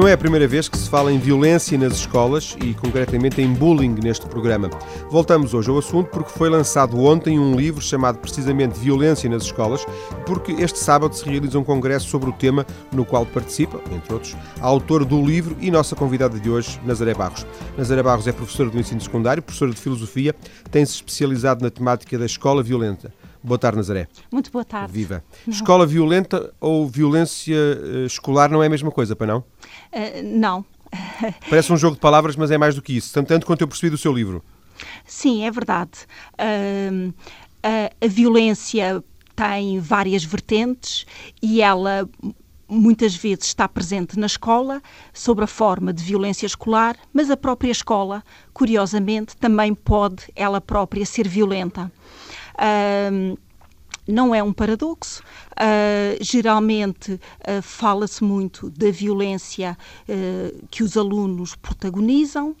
Não é a primeira vez que se fala em violência nas escolas e, concretamente, em bullying neste programa. Voltamos hoje ao assunto porque foi lançado ontem um livro chamado precisamente Violência nas Escolas, porque este sábado se realiza um congresso sobre o tema, no qual participa, entre outros, a autora do livro e nossa convidada de hoje, Nazaré Barros. Nazaré Barros é professora do ensino secundário, professora de filosofia, tem-se especializado na temática da escola violenta. Boa tarde, Nazaré. Muito boa tarde. Viva. Não. Escola violenta ou violência uh, escolar não é a mesma coisa, para não? Uh, não. Parece um jogo de palavras, mas é mais do que isso, tanto, tanto quanto eu percebi do seu livro. Sim, é verdade. Uh, a, a violência tem várias vertentes e ela muitas vezes está presente na escola, sob a forma de violência escolar, mas a própria escola, curiosamente, também pode ela própria ser violenta. Um, não é um paradoxo. Uh, geralmente uh, fala-se muito da violência uh, que os alunos protagonizam,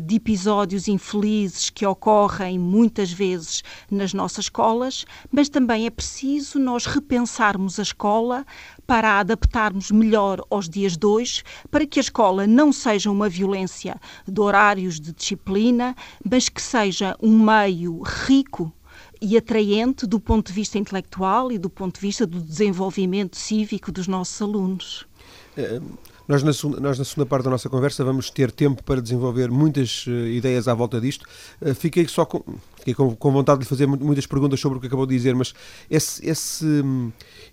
de episódios infelizes que ocorrem muitas vezes nas nossas escolas, mas também é preciso nós repensarmos a escola para a adaptarmos melhor aos dias de hoje, para que a escola não seja uma violência de horários de disciplina, mas que seja um meio rico e atraente do ponto de vista intelectual e do ponto de vista do desenvolvimento cívico dos nossos alunos. É, nós na, segunda, nós, na segunda parte da nossa conversa, vamos ter tempo para desenvolver muitas uh, ideias à volta disto. Uh, fiquei só com, fiquei com, com, vontade de lhe fazer muitas perguntas sobre o que acabou de dizer, mas esse, esse,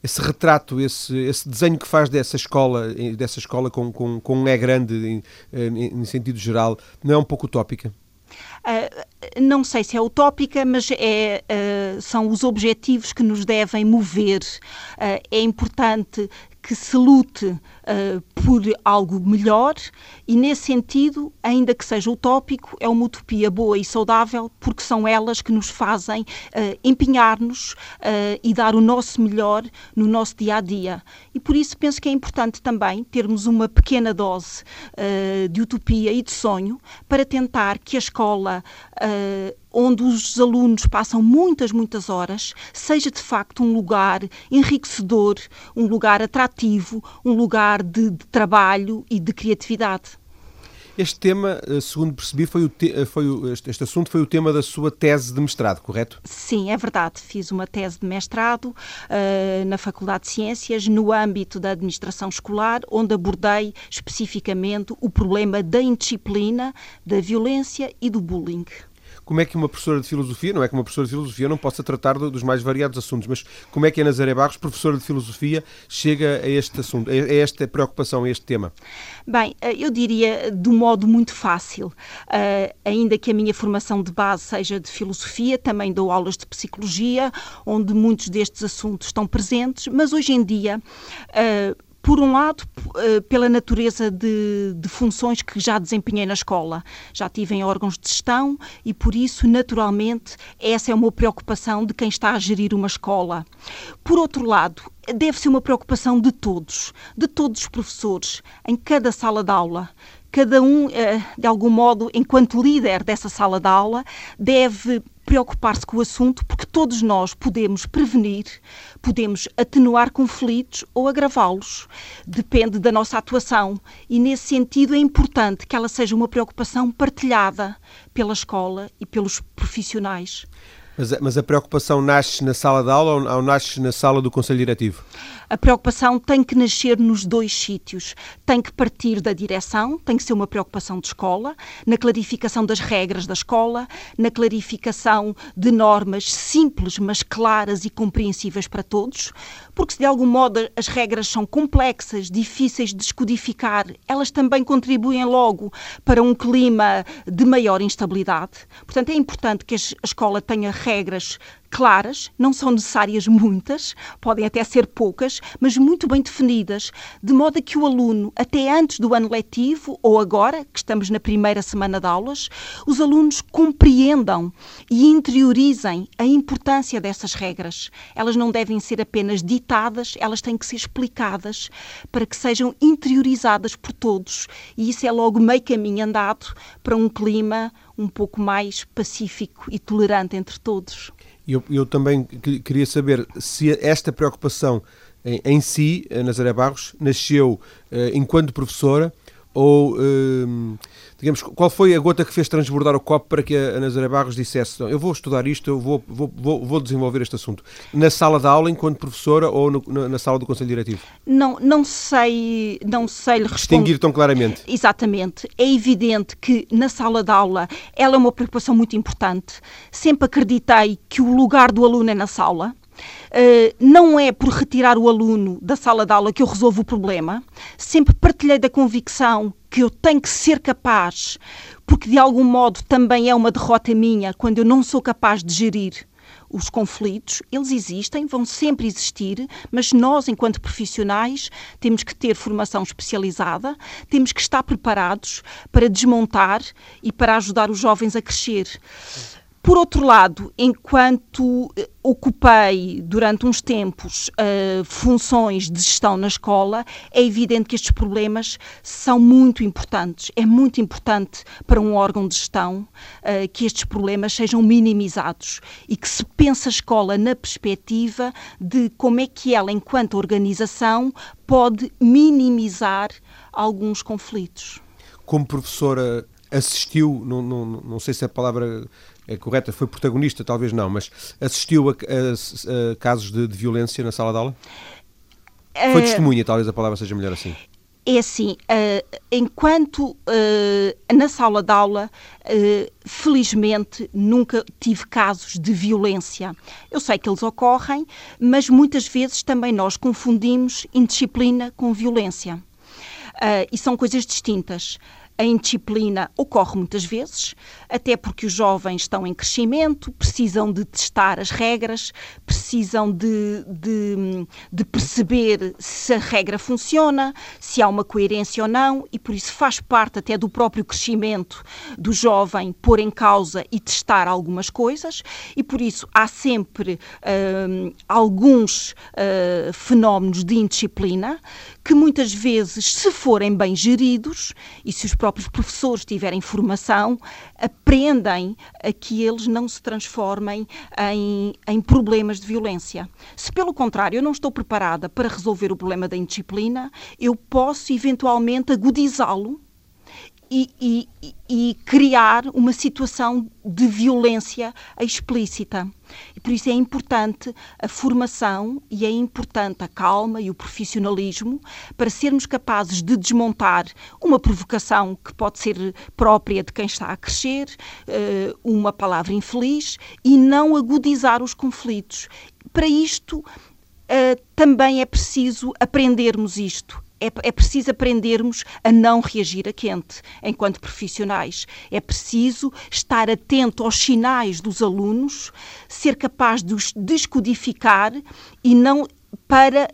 esse retrato, esse, esse desenho que faz dessa escola, dessa escola com, com, com um é grande em, em, em sentido geral, não é um pouco utópica? Uh, não sei se é utópica, mas é, uh, são os objetivos que nos devem mover. Uh, é importante que se lute uh, por algo melhor e, nesse sentido, ainda que seja utópico, é uma utopia boa e saudável porque são elas que nos fazem uh, empenhar-nos uh, e dar o nosso melhor no nosso dia a dia. E por isso penso que é importante também termos uma pequena dose de utopia e de sonho para tentar que a escola onde os alunos passam muitas, muitas horas, seja de facto um lugar enriquecedor, um lugar atrativo, um lugar de, de trabalho e de criatividade. Este tema, eh, segundo percebi, foi, te, eh, foi o, este, este, assunto foi o tema da sua tese de mestrado, correto? Sim, é verdade. Fiz uma tese de mestrado uh, na Faculdade de Ciências, no âmbito da administração escolar, onde abordei especificamente o problema da indisciplina, da violência e do bullying como é que uma professora de filosofia, não é que uma professora de filosofia não possa tratar dos mais variados assuntos, mas como é que a Nazaré Barros, professora de filosofia, chega a este assunto, a esta preocupação, a este tema? Bem, eh, eu diria de um modo muito fácil. Uh, ainda que a minha formação de base seja de filosofia, também dou aulas de psicologia, onde muitos destes assuntos estão presentes, mas hoje em dia. Uh, por um lado, eh, pela natureza de, de, funções que já desempenhei na escola. Já tive em órgãos de gestão e, por isso, naturalmente, essa é uma preocupação de quem está a gerir uma escola. Por outro lado, deve ser uma preocupação de todos, de todos os professores, em cada sala de aula cada um, eh, de algum modo, enquanto líder dessa sala de aula, deve preocupar-se com o assunto, porque todos nós podemos prevenir, podemos atenuar conflitos ou agravá-los. Depende da nossa atuação e, nesse sentido, é importante que ela seja uma preocupação partilhada pela escola e pelos profissionais. Mas, mas a preocupação nasce na sala de aula ou, ou nasce na sala do Conselho Diretivo? A preocupação tem que nascer nos dois sítios. Tem que partir da direção, tem que ser uma preocupação de escola, na clarificação das regras da escola, na clarificação de normas simples, mas claras e compreensíveis para todos, porque se de algum modo as regras são complexas, difíceis de descodificar, elas também contribuem logo para um clima de maior instabilidade. Portanto, é importante que a escola tenha regras claras, não são necessárias muitas, podem até ser poucas, mas muito bem definidas, de modo a que o aluno, até antes do ano letivo ou agora, que estamos na primeira semana de aulas, os alunos compreendam e interiorizem a importância dessas regras. Elas não devem ser apenas ditadas, elas têm que ser explicadas para que sejam interiorizadas por todos. E isso é logo meio caminho andado para um clima um pouco mais pacífico e tolerante entre todos. Eu, eu também queria saber se esta preocupação em, em si, a Nazaré Barros, nasceu enquanto professora ou digamos, qual foi a gota que fez transbordar o copo para que a Nazaré Barros dissesse eu vou estudar isto, eu vou, vou, vou, vou desenvolver este assunto? Na sala de aula, enquanto professora, ou no, na, na, sala do Conselho Diretivo? Não, não sei, não sei lhe Distinguir tão claramente. Exatamente. É evidente que na sala de aula ela é uma preocupação muito importante. Sempre acreditei que o lugar do aluno é na sala. Uh, não é por retirar o aluno da sala de aula que eu resolvo o problema. Sempre partilhei da convicção que eu tenho que ser capaz, porque de algum modo também é uma derrota minha quando eu não sou capaz de gerir os conflitos, eles existem, vão sempre existir, mas nós, enquanto profissionais, temos que ter formação especializada, temos que estar preparados para desmontar e para ajudar os jovens a crescer. Por outro lado, enquanto eh, ocupei durante uns tempos uh, funções de gestão na escola, é evidente que estes problemas são muito importantes. É muito importante para um órgão de gestão uh, que estes problemas sejam minimizados e que se pense a escola na perspectiva de como é que ela, enquanto organização, pode minimizar alguns conflitos. Como professora assistiu, não, não, não sei se a palavra é correta, foi protagonista, talvez não, mas assistiu a, a, a casos de, de, violência na sala de aula? Foi uh, testemunha, talvez a palavra seja melhor assim. É assim, uh, enquanto uh, na sala de aula, felizmente nunca tive casos de violência. Eu sei que eles ocorrem, mas muitas vezes também nós confundimos indisciplina com violência. e são coisas distintas. A indisciplina ocorre muitas vezes, até porque os jovens estão em crescimento, precisam de testar as regras, precisam de, de, de, perceber se a regra funciona, se há uma coerência ou não, e por isso faz parte até do próprio crescimento do jovem pôr em causa e testar algumas coisas, e por isso há sempre uh, alguns uh, fenómenos de indisciplina que muitas vezes, se forem bem geridos e se os próprios professores tiverem formação, aprendem a que eles não se transformem em, em problemas de violência. Se, pelo contrário, eu não estou preparada para resolver o problema da indisciplina, eu posso eventualmente agudizá-lo e, e, e, criar uma situação de violência explícita. E por isso é importante a formação e é importante a calma e o profissionalismo para sermos capazes de desmontar uma provocação que pode ser própria de quem está a crescer, eh, uma palavra infeliz, e não agudizar os conflitos. Para isto, Uh, também é preciso aprendermos isto é, é preciso aprendermos a não reagir a quente enquanto profissionais. É preciso estar atento aos sinais dos alunos, ser capaz de os descodificar e não para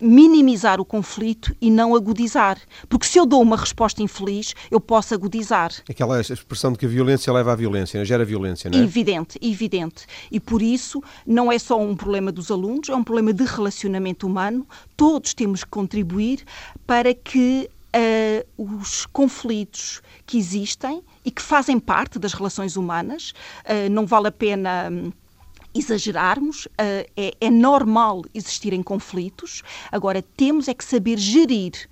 minimizar o conflito e não agudizar. Porque se eu dou uma resposta infeliz, eu posso agudizar. Aquela expressão de que a violência leva à violência, né? gera violência, não é? Evidente, evidente. E por isso não é só um problema dos alunos, é um problema de relacionamento humano. Todos temos que contribuir para que Uh, os conflitos que existem e que fazem parte das relações humanas. Uh, não vale a pena hum, exagerarmos, uh, é, é, normal existirem conflitos, agora temos é que saber gerir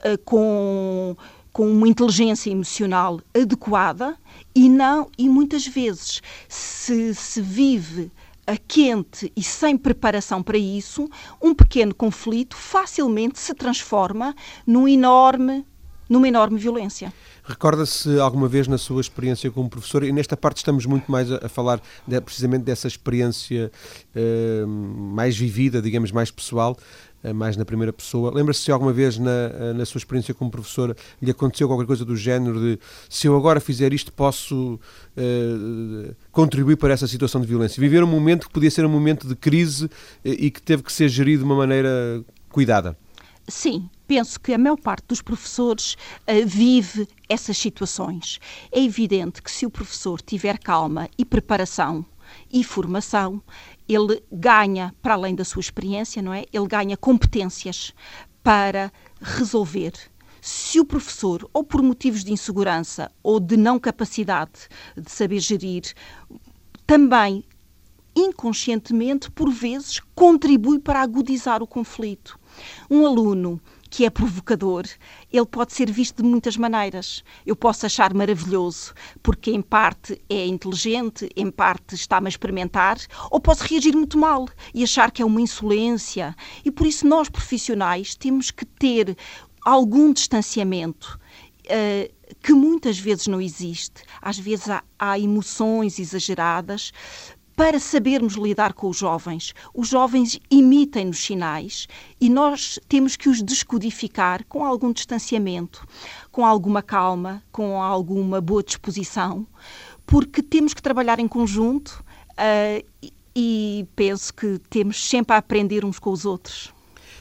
uh, com, com uma inteligência emocional adequada e não e muitas vezes se, se vive a quente e sem preparação para isso, um pequeno conflito facilmente se transforma num enorme, numa enorme violência. Recorda-se alguma vez na sua experiência como professor, e nesta parte estamos muito mais a, falar de, precisamente dessa experiência uh, mais vivida, digamos, mais pessoal, uh, mais na primeira pessoa. Lembra-se se alguma vez na, uh, na sua experiência como professora lhe aconteceu qualquer coisa do género de se eu agora fizer isto posso contribuir para essa situação de violência? Viver um momento que podia ser um momento de crise e que teve que ser gerido de uma maneira cuidada. Sim, penso que a maior parte dos professores uh, vive essas situações. É evidente que se o professor tiver calma e preparação e formação, ele ganha, para além da sua experiência, não é? Ele ganha competências para resolver. Se o professor, ou por motivos de insegurança ou de não capacidade de saber gerir, também inconscientemente, por vezes, contribui para agudizar o conflito. Um aluno que é provocador, ele pode ser visto de muitas maneiras. Eu posso achar maravilhoso, porque em parte é inteligente, em parte está-me a experimentar, ou posso reagir muito mal e achar que é uma insolência. E por isso nós, profissionais, temos que ter algum distanciamento. Uh, que muitas vezes não existe. Às vezes há, há emoções exageradas, para sabermos lidar com os jovens. Os jovens imitem-nos sinais e nós temos que os descodificar com algum distanciamento, com alguma calma, com alguma boa disposição, porque temos que trabalhar em conjunto uh, e, e penso que temos sempre a aprender uns com os outros.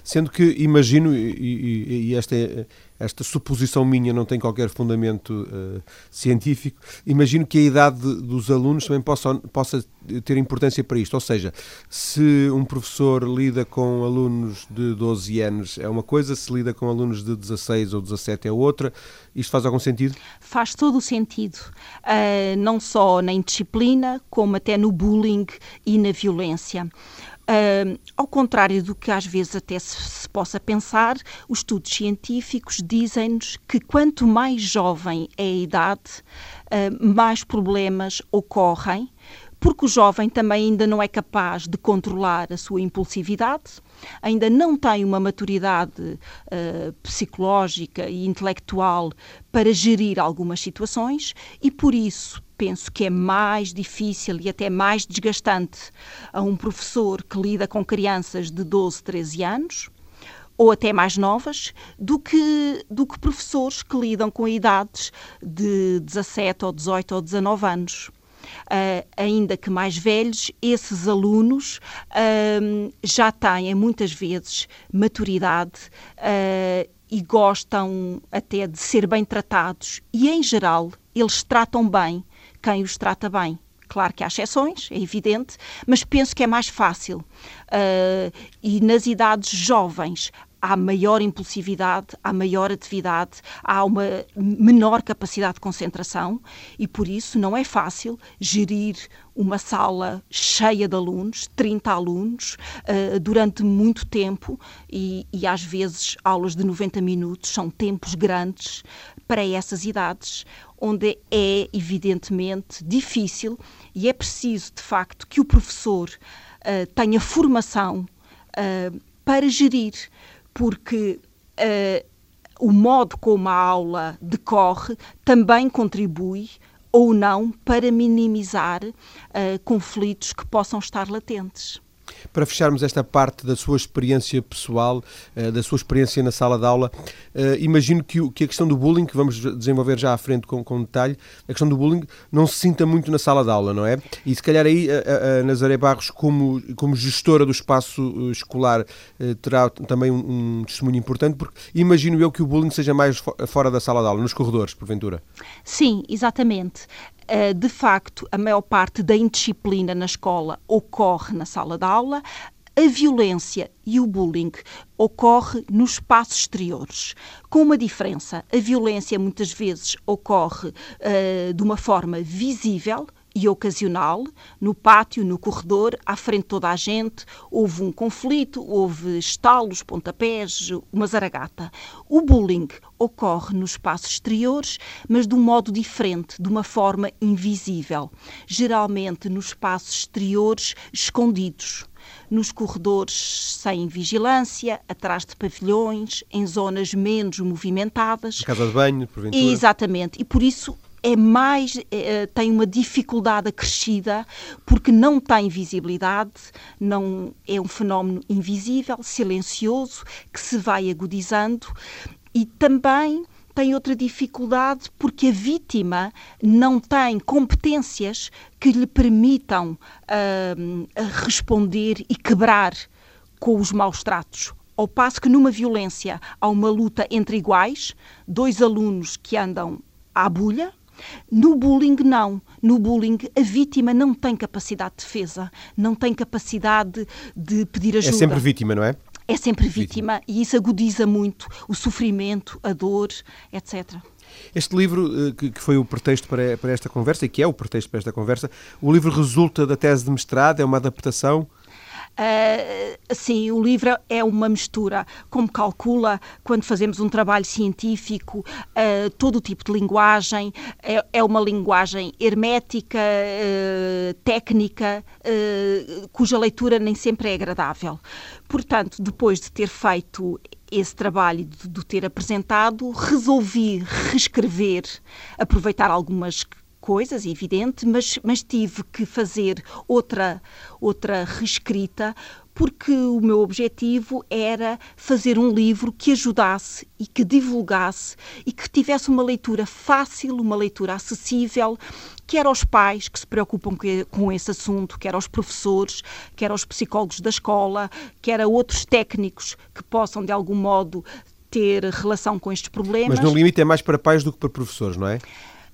Sendo que imagino, e, e, e esta é esta suposição minha não tem qualquer fundamento uh, científico, imagino que a idade dos alunos também possa, possa ter importância para isto. Ou seja, se um professor lida com alunos de 12 anos é uma coisa, se lida com alunos de 16 ou 17 é outra, isto faz algum sentido? Faz todo o sentido, uh, não só na indisciplina, como até no bullying e na violência. Uh, ao contrário do que às vezes até se, se possa pensar, os estudos científicos dizem-nos que quanto mais jovem é a idade, uh, mais problemas ocorrem, porque o jovem também ainda não é capaz de controlar a sua impulsividade, ainda não tem uma maturidade uh, psicológica e intelectual para gerir algumas situações e, por isso, penso que é mais difícil e até mais desgastante a um professor que lida com crianças de 12, 13 anos ou até mais novas, do que, do que professores que lidam com idades de 17 ou 18 ou 19 anos. Uh, ainda que mais velhos, esses alunos uh, já têm muitas vezes maturidade uh, e gostam até de ser bem tratados e, em geral, eles tratam bem quem os trata bem. Claro que há exceções, é evidente, mas penso que é mais fácil. Uh, e nas idades jovens há maior impulsividade, há maior atividade, há uma menor capacidade de concentração e por isso não é fácil gerir uma sala cheia de alunos, 30 alunos, uh, durante muito tempo e, e às vezes aulas de 90 minutos. São tempos grandes para essas idades, onde é evidentemente difícil e é preciso de facto que o professor uh, tenha formação uh, para gerir porque uh, o modo como a aula decorre também contribui ou não para minimizar uh, conflitos que possam estar latentes. Para fecharmos esta parte da sua experiência pessoal, eh, da sua experiência na sala de aula, eh, imagino que, que a questão do bullying, que vamos desenvolver já à frente com, com detalhe, a questão do bullying não se sinta muito na sala de aula, não é? E se calhar aí a, a Nazaré Barros, como, como gestora do espaço eh, escolar, terá também um, um testemunho importante, porque imagino eu que o bullying seja mais fora da sala de aula, nos corredores, porventura. Sim, exatamente. Eh, de facto, a maior parte da indisciplina na escola ocorre na sala de aula, a violência e o bullying ocorre nos espaços exteriores, com uma diferença. A violência muitas vezes ocorre uh, de uma forma visível, e ocasional, no pátio, no corredor, à frente de toda a gente, houve um conflito, houve estalos, pontapés, uma zaragata. O bullying ocorre nos espaços exteriores, mas de um modo diferente, de uma forma invisível, geralmente nos espaços exteriores escondidos nos corredores sem vigilância, atrás de pavilhões, em zonas menos movimentadas. Casa de banho, porventura. Exatamente. E por isso é mais é, tem uma dificuldade acrescida porque não tem visibilidade, não é um fenómeno invisível, silencioso que se vai agudizando e também tem outra dificuldade porque a vítima não tem competências que lhe permitam uh, responder e quebrar com os maus tratos. Ao passo que numa violência há uma luta entre iguais, dois alunos que andam à bulha, no bullying, não. No bullying, a vítima não tem capacidade de defesa, não tem capacidade de pedir ajuda. É sempre vítima, não é? É sempre vítima, vítima. e isso agudiza muito o sofrimento, a dor, etc. Este livro, eh, que foi o pretexto para esta conversa, e que é o pretexto para esta conversa, o livro resulta da tese de mestrado, é uma adaptação? Uh, sim, o livro é uma mistura, como calcula quando fazemos um trabalho científico, uh, todo o tipo de linguagem, é, é uma linguagem hermética, uh, técnica, cuja leitura nem sempre é agradável. Portanto, depois de ter feito esse trabalho, de, de ter apresentado, resolvi reescrever, aproveitar algumas coisas, evidente, mas, mas tive que fazer outra, outra reescrita porque o meu objetivo era fazer um livro que ajudasse e que divulgasse e que tivesse uma leitura fácil, uma leitura acessível, quer aos pais que se preocupam com esse assunto, quer aos professores, quer aos psicólogos da escola, quer a outros técnicos que possam, de algum modo, ter relação com estes problemas. Mas no limite é mais para pais do que para professores, não é?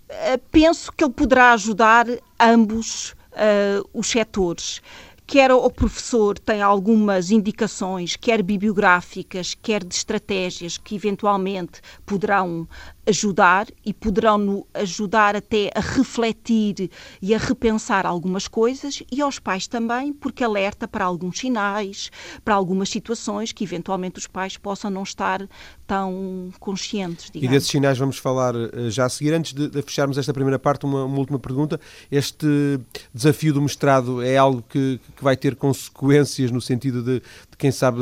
Eh, penso que ele poderá ajudar ambos uh, os setores. Quer o professor tem algumas indicações, quer bibliográficas, quer de estratégias que eventualmente poderão ajudar e poderão ajudar até a refletir e a repensar algumas coisas e aos pais também, porque alerta para alguns sinais, para algumas situações que eventualmente os pais possam não estar tão conscientes. Digamos. E desses sinais vamos falar eh, já a seguir. Antes de, fecharmos esta primeira parte, uma, uma, última pergunta. Este desafio do mestrado é algo que, que vai ter consequências no sentido de quem sabe,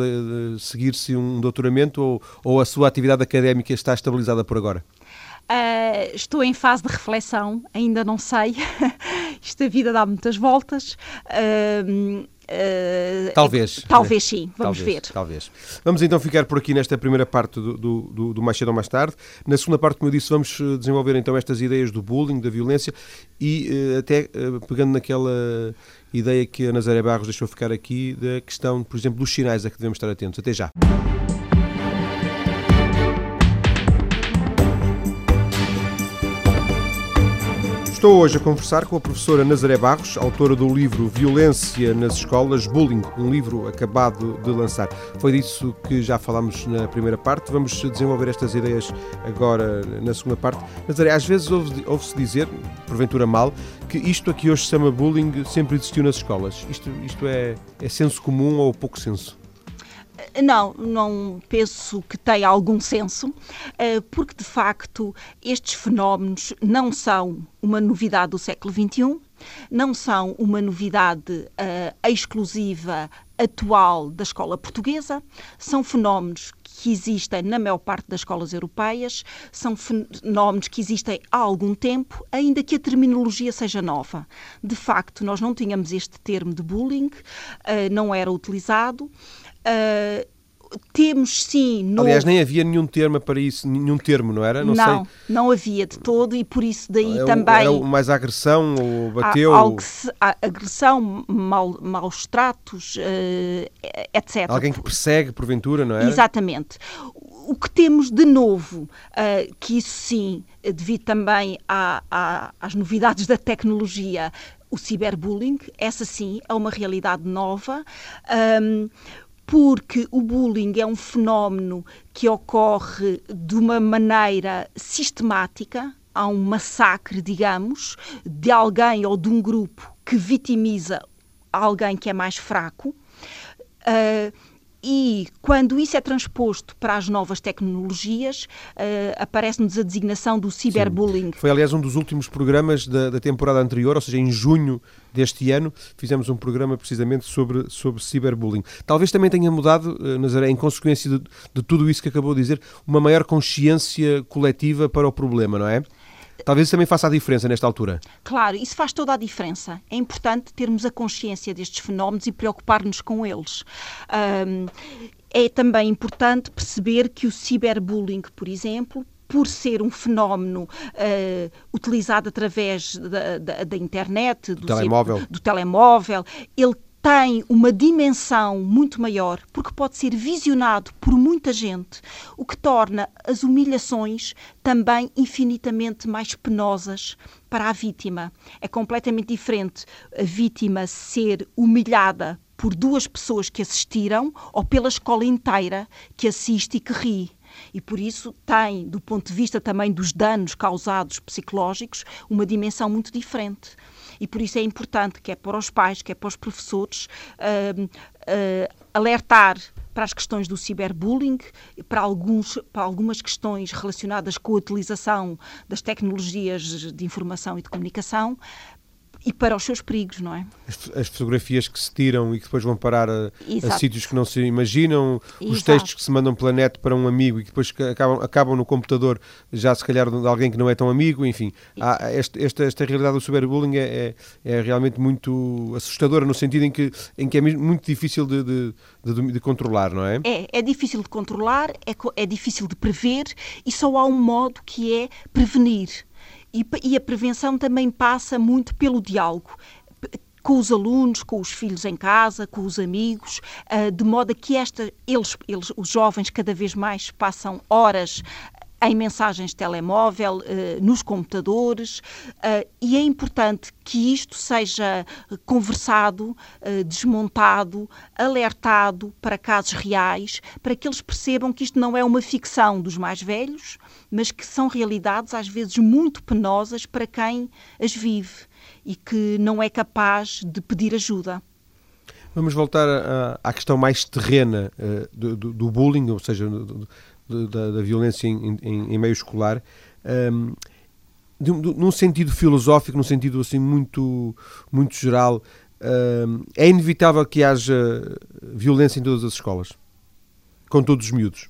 seguir-se um doutoramento ou, ou a sua atividade académica está estabilizada por agora? Uh, estou em fase de reflexão, ainda não sei. Isto a vida dá muitas voltas. Uh, uh, talvez. Talvez sim, vamos talvez, ver. Talvez. Vamos então ficar por aqui nesta primeira parte do, do, do, Mais Cedo ou Mais Tarde. Na segunda parte, como eu disse, vamos desenvolver então estas ideias do bullying, da violência e até pegando naquela ideia que a Nazaré Barros deixou ficar aqui da questão, por exemplo, dos sinais a que devemos estar atentos. Até já. Estou hoje a conversar com a professora Nazaré Barros, autora do livro Violência nas Escolas, Bullying, um livro acabado de lançar. Foi disso que já falámos na primeira parte. Vamos desenvolver estas ideias agora na segunda parte. Nazaré, às vezes ouve-se ouve dizer, porventura mal, que isto aqui hoje se chama bullying sempre existiu nas escolas. Isto, isto é, é senso comum ou pouco senso? Não, não penso que tenha algum senso, eh, porque de facto estes fenómenos não são uma novidade do século XXI, não são uma novidade uh, exclusiva atual da escola portuguesa, são fenómenos que existem na maior parte das escolas europeias, são fenómenos que existem há algum tempo, ainda que a terminologia seja nova. De facto, nós não tínhamos este termo de bullying, uh, não era utilizado. Uh, temos sim. No... Aliás, nem havia nenhum termo para isso, nenhum termo, não era? Não, não, sei. não havia de todo e por isso daí é, também. Era mais agressão ou bateu? Há, se, agressão, mal, maus tratos, uh, etc. Alguém que persegue, porventura, não é? Exatamente. O que temos de novo, uh, que isso sim, devido também às novidades da tecnologia, o ciberbullying, essa sim é uma realidade nova. Um, porque o bullying é um fenómeno que ocorre de uma maneira sistemática, há um massacre, digamos, de alguém ou de um grupo que vitimiza alguém que é mais fraco. Uh, e quando isso é transposto para as novas tecnologias, uh, aparece-nos a designação do ciberbullying. Foi, aliás, um dos últimos programas da, da, temporada anterior, ou seja, em junho deste ano, fizemos um programa precisamente sobre, sobre ciberbullying. Talvez também tenha mudado, uh, Nazaré, em consequência de, de tudo isso que acabou de dizer, uma maior consciência coletiva para o problema, não é? Talvez isso também faça a diferença nesta altura. Claro, isso faz toda a diferença. É importante termos a consciência destes fenómenos e preocupar-nos com eles. Um, é também importante perceber que o ciberbullying, por exemplo, por ser um fenómeno uh, utilizado através da, da, da internet, do, do telemóvel. do telemóvel, ele tem uma dimensão muito maior, porque pode ser visionado por muita gente, o que torna as humilhações também infinitamente mais penosas para a vítima. É completamente diferente a vítima ser humilhada por duas pessoas que assistiram ou pela escola inteira que assiste e que ri. e por isso tem, do ponto de vista também dos danos causados psicológicos, uma dimensão muito diferente. E por isso é importante, quer para os pais, quer para os professores, uh, uh, alertar para as questões do ciberbullying, para, alguns, para algumas questões relacionadas com a utilização das tecnologias de informação e de comunicação, e para os seus perigos, não é? As, as, fotografias que se tiram e que depois vão parar a, a sítios que não se imaginam, Exato. os textos que se mandam pela net para um amigo e que depois acabam, acabam no computador, já se calhar de alguém que não é tão amigo, enfim. Há, este, esta, esta realidade do cyberbullying é, é, é, realmente muito assustadora no sentido em que, em que é muito difícil de, de, de, de controlar, não é? É, é difícil de controlar, é, é difícil de prever e só há um modo que é prevenir e, e a prevenção também passa muito pelo diálogo com os alunos, com os filhos em casa, com os amigos, uh, de modo a que esta, eles, eles, os jovens, cada vez mais passam horas em mensagens de telemóvel, eh, nos computadores, e é importante que isto seja conversado, desmontado, alertado para casos reais, para que eles percebam que isto não é uma ficção dos mais velhos, mas que são realidades às vezes muito penosas para quem as vive e que não é capaz de pedir ajuda. Vamos voltar à, questão mais terrena do, do, bullying, ou seja, da, violência em, meio escolar, de, num sentido filosófico, num sentido assim muito, muito geral, um, é inevitável que haja violência em todas as escolas, com todos os miúdos.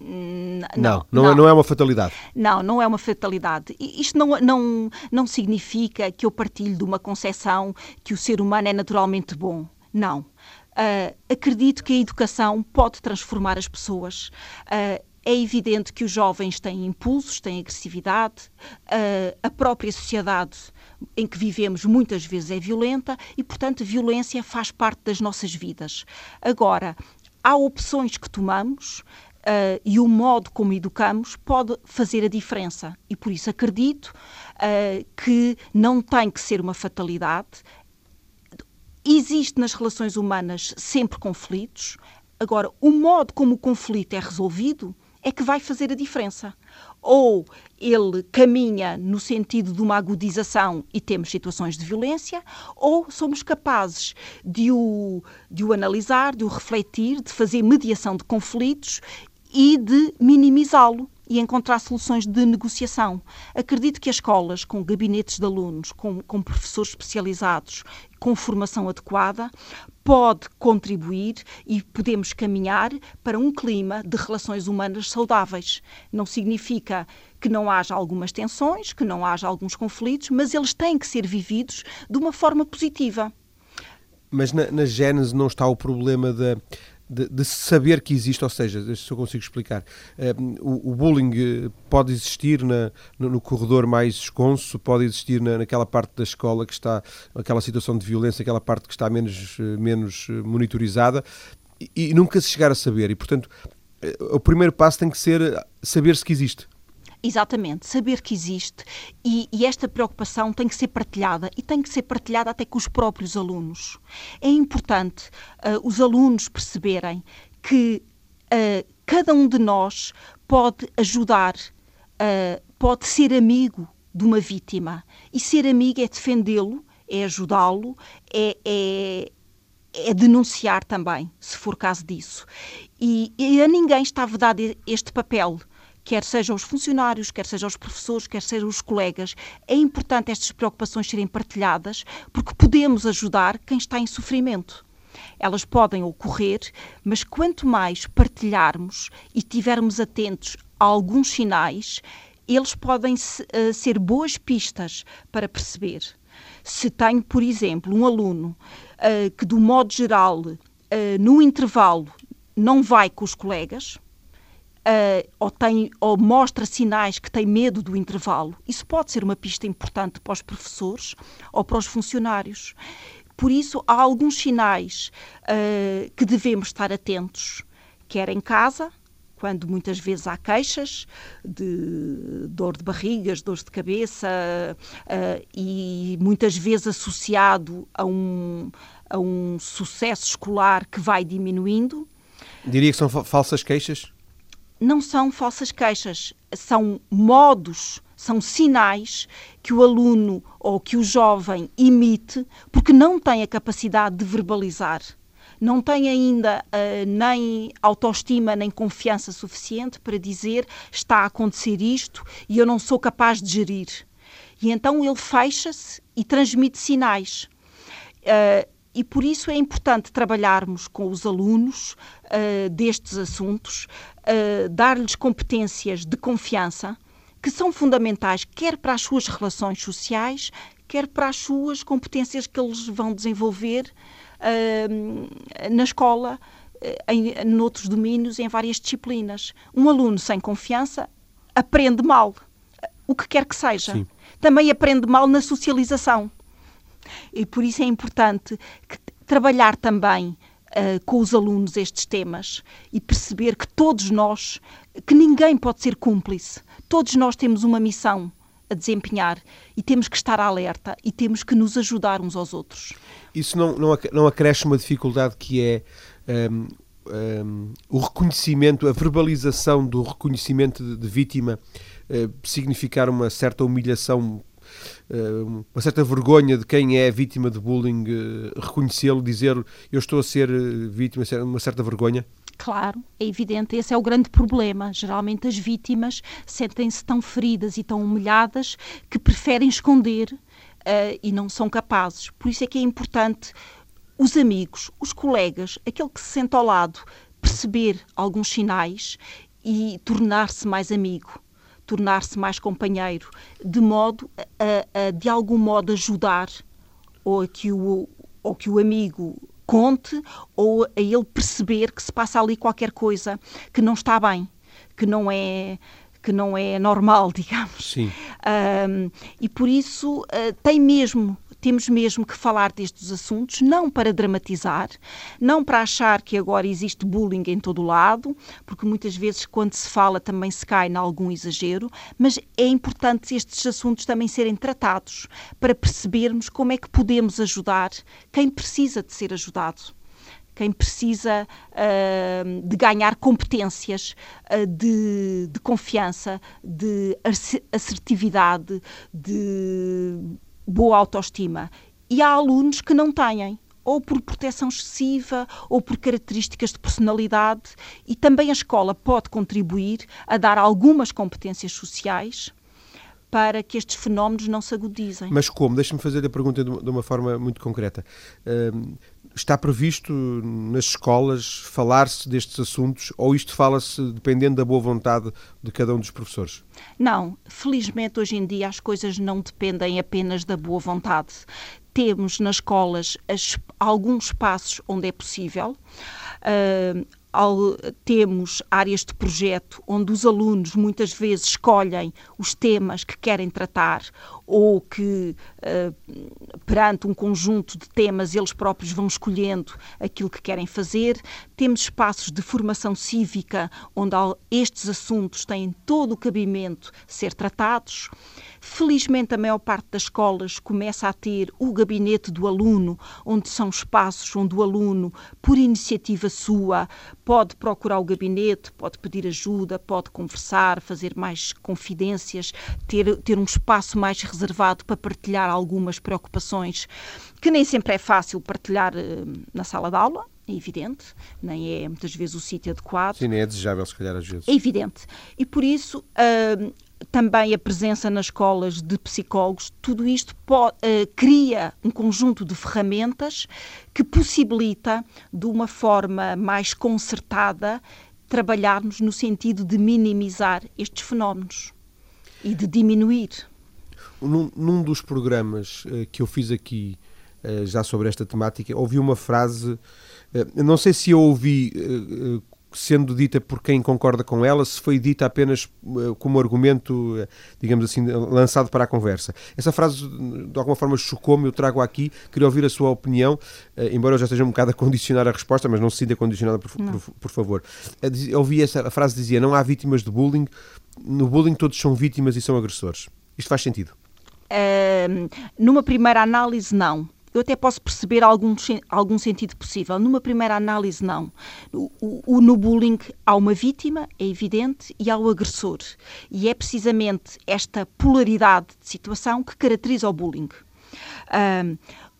Não, não, não, é, não, é uma fatalidade. Não, não é uma fatalidade. Isto não, não, não significa que eu partilhe de uma concepção que o ser humano é naturalmente bom. Não. Uh, acredito que a educação pode transformar as pessoas. Uh, é evidente que os jovens têm impulsos, têm agressividade, uh, a própria sociedade em que vivemos muitas vezes é violenta e, portanto, a violência faz parte das nossas vidas. Agora, há opções que tomamos uh, e o modo como educamos pode fazer a diferença. E por isso acredito uh, que não tem que ser uma fatalidade, Existe nas relações humanas sempre conflitos. Agora, o modo como o conflito é resolvido é que vai fazer a diferença. Ou ele caminha no sentido de uma agudização e temos situações de violência, ou somos capazes de o, de o analisar, de o refletir, de fazer mediação de conflitos e de minimizá-lo e encontrar soluções de negociação. Acredito que as escolas, com gabinetes de alunos, com, com professores especializados, com formação adequada, pode contribuir e podemos caminhar para um clima de relações humanas saudáveis. Não significa que não haja algumas tensões, que não haja alguns conflitos, mas eles têm que ser vividos de uma forma positiva. Mas na, na gênese não está o problema da de, de, saber que existe, ou seja, se eu consigo explicar, uh, o, o, bullying eh, pode existir na, no, no, corredor mais esconso, pode existir na, naquela parte da escola que está, aquela situação de violência, aquela parte que está menos, eh, menos monitorizada, e, e nunca se chegar a saber. E, portanto, o primeiro passo tem que ser saber-se que existe. Exatamente, saber que existe e, e, esta preocupação tem que ser partilhada e tem que ser partilhada até com os próprios alunos. É importante uh, os alunos perceberem que uh, cada um de nós pode ajudar, uh, pode ser amigo de uma vítima e ser amigo é defendê-lo, é ajudá-lo, é, é é denunciar também, se for caso disso. E, e, a ninguém está vedado este papel quer sejam os funcionários, quer sejam os professores, quer sejam os colegas. É importante estas preocupações serem partilhadas porque podemos ajudar quem está em sofrimento. Elas podem ocorrer, mas quanto mais partilharmos e tivermos atentos a alguns sinais, eles podem uh, ser boas pistas para perceber. Se tenho, por exemplo, um aluno uh, que, do modo geral, uh, no intervalo, não vai com os colegas, uh, ou, tem, ou mostra sinais que tem medo do intervalo, isso pode ser uma pista importante para os professores ou para os funcionários. Por isso, há alguns sinais uh, que devemos estar atentos, quer em casa, quando muitas vezes há queixas de dor de barrigas, dores de cabeça, uh, e muitas vezes associado a um, a um sucesso escolar que vai diminuindo. Diria que são falsas queixas? Não são falsas queixas, são modos, são sinais que o aluno ou que o jovem imite porque não tem a capacidade de verbalizar. Não tem ainda uh, nem autoestima nem confiança suficiente para dizer está a acontecer isto e eu não sou capaz de gerir. E então ele fecha-se e transmite sinais. Uh, e por isso é importante trabalharmos com os alunos uh, destes assuntos, uh, dar-lhes competências de confiança que são fundamentais quer para as suas relações sociais, quer para as suas competências que eles vão desenvolver uh, na escola, em noutros domínios, em várias disciplinas. Um aluno sem confiança aprende mal, o que quer que seja. Sim. Também aprende mal na socialização. E por isso é importante que, trabalhar também uh, com os alunos estes temas e perceber que todos nós, que ninguém pode ser cúmplice, todos nós temos uma missão a desempenhar e temos que estar alerta e temos que nos ajudar uns aos outros. Isso não, não, não acresce uma dificuldade que é um, um, o reconhecimento, a verbalização do reconhecimento de, de vítima uh, significar uma certa humilhação uma certa vergonha de quem é vítima de bullying, eh, reconhecê-lo, dizer eu estou a ser eh, vítima, uma certa vergonha? Claro, é evidente, esse é o grande problema. Geralmente as vítimas sentem-se tão feridas e tão humilhadas que preferem esconder uh, e não são capazes. Por isso é que é importante os amigos, os colegas, aquele que se sente ao lado, perceber alguns sinais e tornar-se mais amigo tornar-se mais companheiro, de modo a, a, de algum modo ajudar ou a que o, ou que o amigo conte ou a ele perceber que se passa ali qualquer coisa que não está bem, que não é que não é normal, digamos. Sim. Um, e por isso uh, tem mesmo temos mesmo que falar destes assuntos, não para dramatizar, não para achar que agora existe bullying em todo o lado, porque muitas vezes quando se fala também se cai em algum exagero, mas é importante estes assuntos também serem tratados para percebermos como é que podemos ajudar quem precisa de ser ajudado quem precisa uh, de ganhar competências uh, de, de, confiança, de assertividade, de boa autoestima. E há alunos que não têm, ou por proteção excessiva, ou por características de personalidade, e também a escola pode contribuir a dar algumas competências sociais para que estes fenómenos não se agudizem. Mas como? Deixa-me fazer a pergunta de uma forma muito concreta. Está previsto nas escolas falar-se destes assuntos ou isto fala-se dependendo da boa vontade de cada um dos professores? Não, felizmente hoje em dia as coisas não dependem apenas da boa vontade. Temos nas escolas as, alguns espaços onde é possível. Uh, temos áreas de projeto onde os alunos muitas vezes escolhem os temas que querem tratar ou que, uh, perante um conjunto de temas, eles próprios vão escolhendo aquilo que querem fazer. Temos espaços de formação cívica onde estes assuntos têm todo o cabimento ser tratados. Felizmente, a maior parte das escolas começa a ter o gabinete do aluno, onde são espaços onde o aluno, por iniciativa sua, pode procurar o gabinete, pode pedir ajuda, pode conversar, fazer mais confidências, ter, ter um espaço mais reservado para partilhar algumas preocupações que nem sempre é fácil partilhar uh, na sala de aula, é evidente, nem é muitas vezes o sítio adequado. Sim, nem é desejável, se calhar, às vezes. É evidente. E por isso, uh, também a presença nas escolas de psicólogos, tudo isto pode, uh, cria um conjunto de ferramentas que possibilita, de uma forma mais concertada, trabalharmos no sentido de minimizar estes fenómenos e de diminuir. Num, num dos programas uh, que eu fiz aqui uh, já sobre esta temática, ouvi uma frase, não sei se eu ouvi sendo dita por quem concorda com ela, se foi dita apenas eh, como argumento, eh, digamos assim, lançado para a conversa. Essa frase, de alguma forma, chocou-me, eu trago aqui, queria ouvir a sua opinião, eh, embora eu já esteja um bocado a condicionar a resposta, mas não se sinta condicionada, por, por, por, favor. Eu ouvi essa frase dizia, não há vítimas de bullying, no bullying todos são vítimas e são agressores. Isto faz sentido? Uh, numa primeira análise, não eu até posso perceber algum, algum sentido possível. Numa primeira análise, não. O, o, no bullying há uma vítima, é evidente, e há o agressor. E é precisamente esta polaridade de situação que caracteriza o bullying.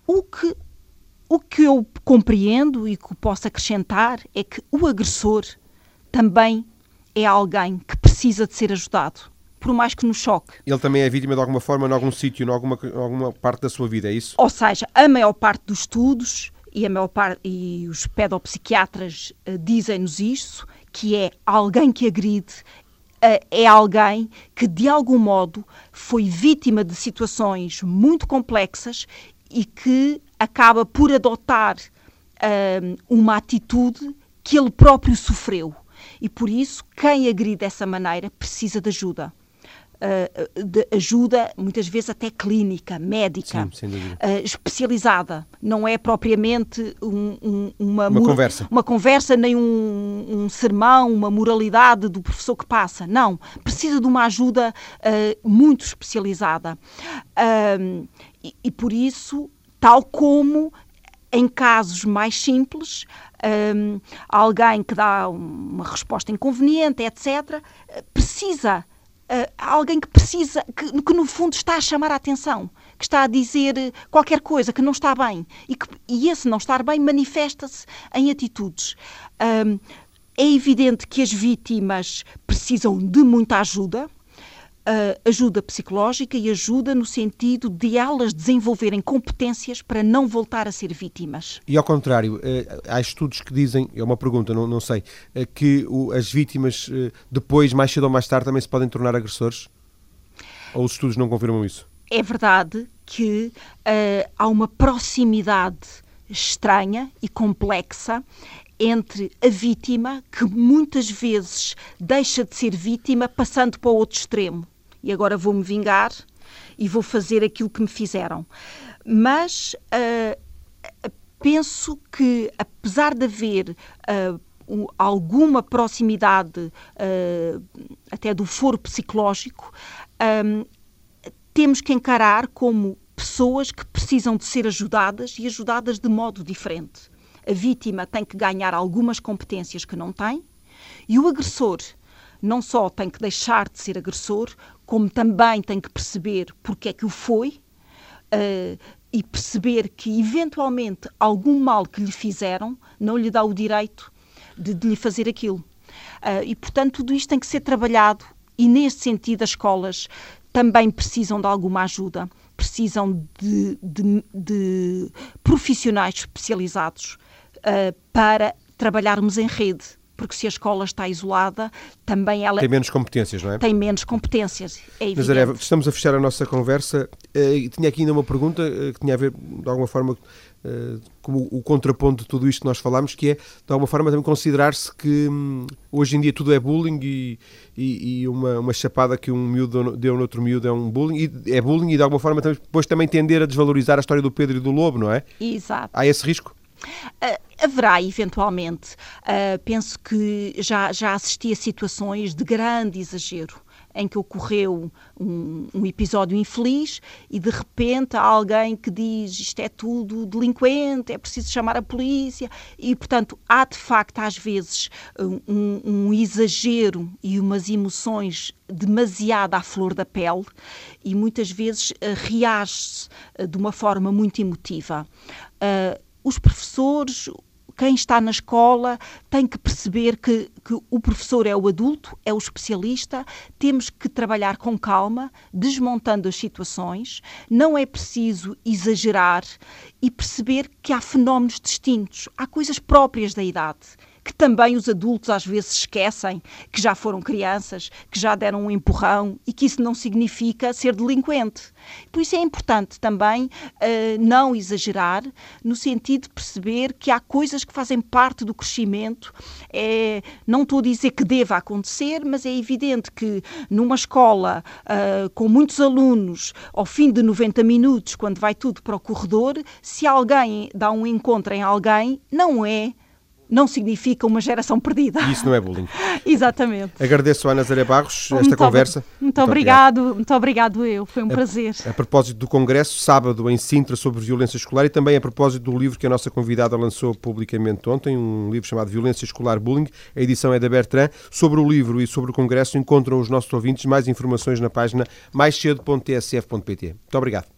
O que o que eu compreendo e que posso acrescentar é que o agressor também é alguém que precisa de ser ajudado, por mais que nos choque. Ele também é vítima de alguma forma, em algum sítio, em alguma, alguma parte da sua vida, é isso? Ou seja, a maior parte dos estudos e, a maior parte, e os pedopsiquiatras uh, dizem-nos isso, que é alguém que agride uh, é alguém que, de algum modo, foi vítima de situações muito complexas e que acaba por adotar uh, uma atitude que ele próprio sofreu. E por isso, quem agride dessa maneira precisa de ajuda. Uh, de ajuda, muitas vezes até clínica, médica, Sim, uh, especializada. Não é propriamente um, um, uma, uma conversa. uma conversa, nem um, um, sermão, uma moralidade do professor que passa. Não. Precisa de uma ajuda uh, muito especializada. E, e por isso, tal como em casos mais simples, um, alguém que dá uma resposta inconveniente, etc., precisa, uh, alguém que precisa, que, que, no fundo está a chamar a atenção, que está a dizer qualquer coisa que não está bem e, que, e esse não estar bem manifesta-se em atitudes. É evidente que as vítimas precisam de muita ajuda, ajuda psicológica e ajuda no sentido de elas desenvolverem competências para não voltar a ser vítimas. E ao contrário, uh, há estudos que dizem, é uma pergunta, não, não sei, uh, que as vítimas depois, mais cedo ou mais tarde, também se podem tornar agressores? Ou os estudos não confirmam isso? É verdade que há uma proximidade estranha e complexa entre a vítima, que muitas vezes deixa de ser vítima, passando para o outro extremo e agora vou-me vingar e vou fazer aquilo que me fizeram. Mas uh, penso que, apesar de haver uh, um, alguma proximidade uh, até do foro psicológico, um, temos que encarar como pessoas que precisam de ser ajudadas e ajudadas de modo diferente. A vítima tem que ganhar algumas competências que não tem e o agressor não só tem que deixar de ser agressor, como também tem que perceber porque é que o foi uh, e perceber que, eventualmente, algum mal que lhe fizeram não lhe dá o direito de, de lhe fazer aquilo. Uh, e, portanto, tudo isto tem que ser trabalhado e, nesse sentido, as escolas também precisam de alguma ajuda, precisam de, de, de profissionais especializados uh, para trabalharmos em rede porque se a escola está isolada, também ela... Tem menos competências, não é? Tem menos competências, é evidente. Nazaré, estamos a fechar a nossa conversa e tinha aqui ainda uma pergunta eh, que tinha a ver, de alguma forma, como o contraponto de tudo isto que nós falámos, que é, de alguma forma, também considerar-se que hum, hoje em dia tudo é bullying e, e, e, uma, uma chapada que um miúdo deu no outro miúdo é um bullying, e é bullying e, de alguma forma, depois também tender a desvalorizar a história do Pedro e do Lobo, não é? Exato. Há esse risco? Uh, haverá, eventualmente. Uh, penso que já, já assisti a situações de grande exagero em que ocorreu um, um, episódio infeliz e de repente há alguém que diz isto é tudo delinquente, é preciso chamar a polícia e portanto há de facto às vezes um, um exagero e umas emoções demasiado à flor da pele e muitas vezes uh, reage-se uh, de uma forma muito emotiva. Uh, os professores, quem está na escola tem que perceber que, que, o professor é o adulto, é o especialista, temos que trabalhar com calma, desmontando as situações, não é preciso exagerar e perceber que há fenómenos distintos, há coisas próprias da idade que também os adultos às vezes esquecem que já foram crianças, que já deram um empurrão e que isso não significa ser delinquente. Por isso é importante também uh, não exagerar, no sentido de perceber que há coisas que fazem parte do crescimento. É, não estou a dizer que deva acontecer, mas é evidente que numa escola uh, com muitos alunos, ao fim de 90 minutos, quando vai tudo para o corredor, se alguém dá um encontro em alguém, não é não significa uma geração perdida. Isso não é bullying. Exatamente. Agradeço a Nazaré Barros esta muito conversa. Muito, muito obrigado, obrigado, muito obrigado eu, foi um a, prazer. A propósito do Congresso, sábado em Sintra, sobre violência escolar e também a propósito do livro que a nossa convidada lançou publicamente ontem, um livro chamado Violência Escolar Bullying, a edição é da Bertrand. Sobre o livro e sobre o Congresso encontram os nossos ouvintes mais informações na página maiscedo.tsf.pt. Muito obrigado.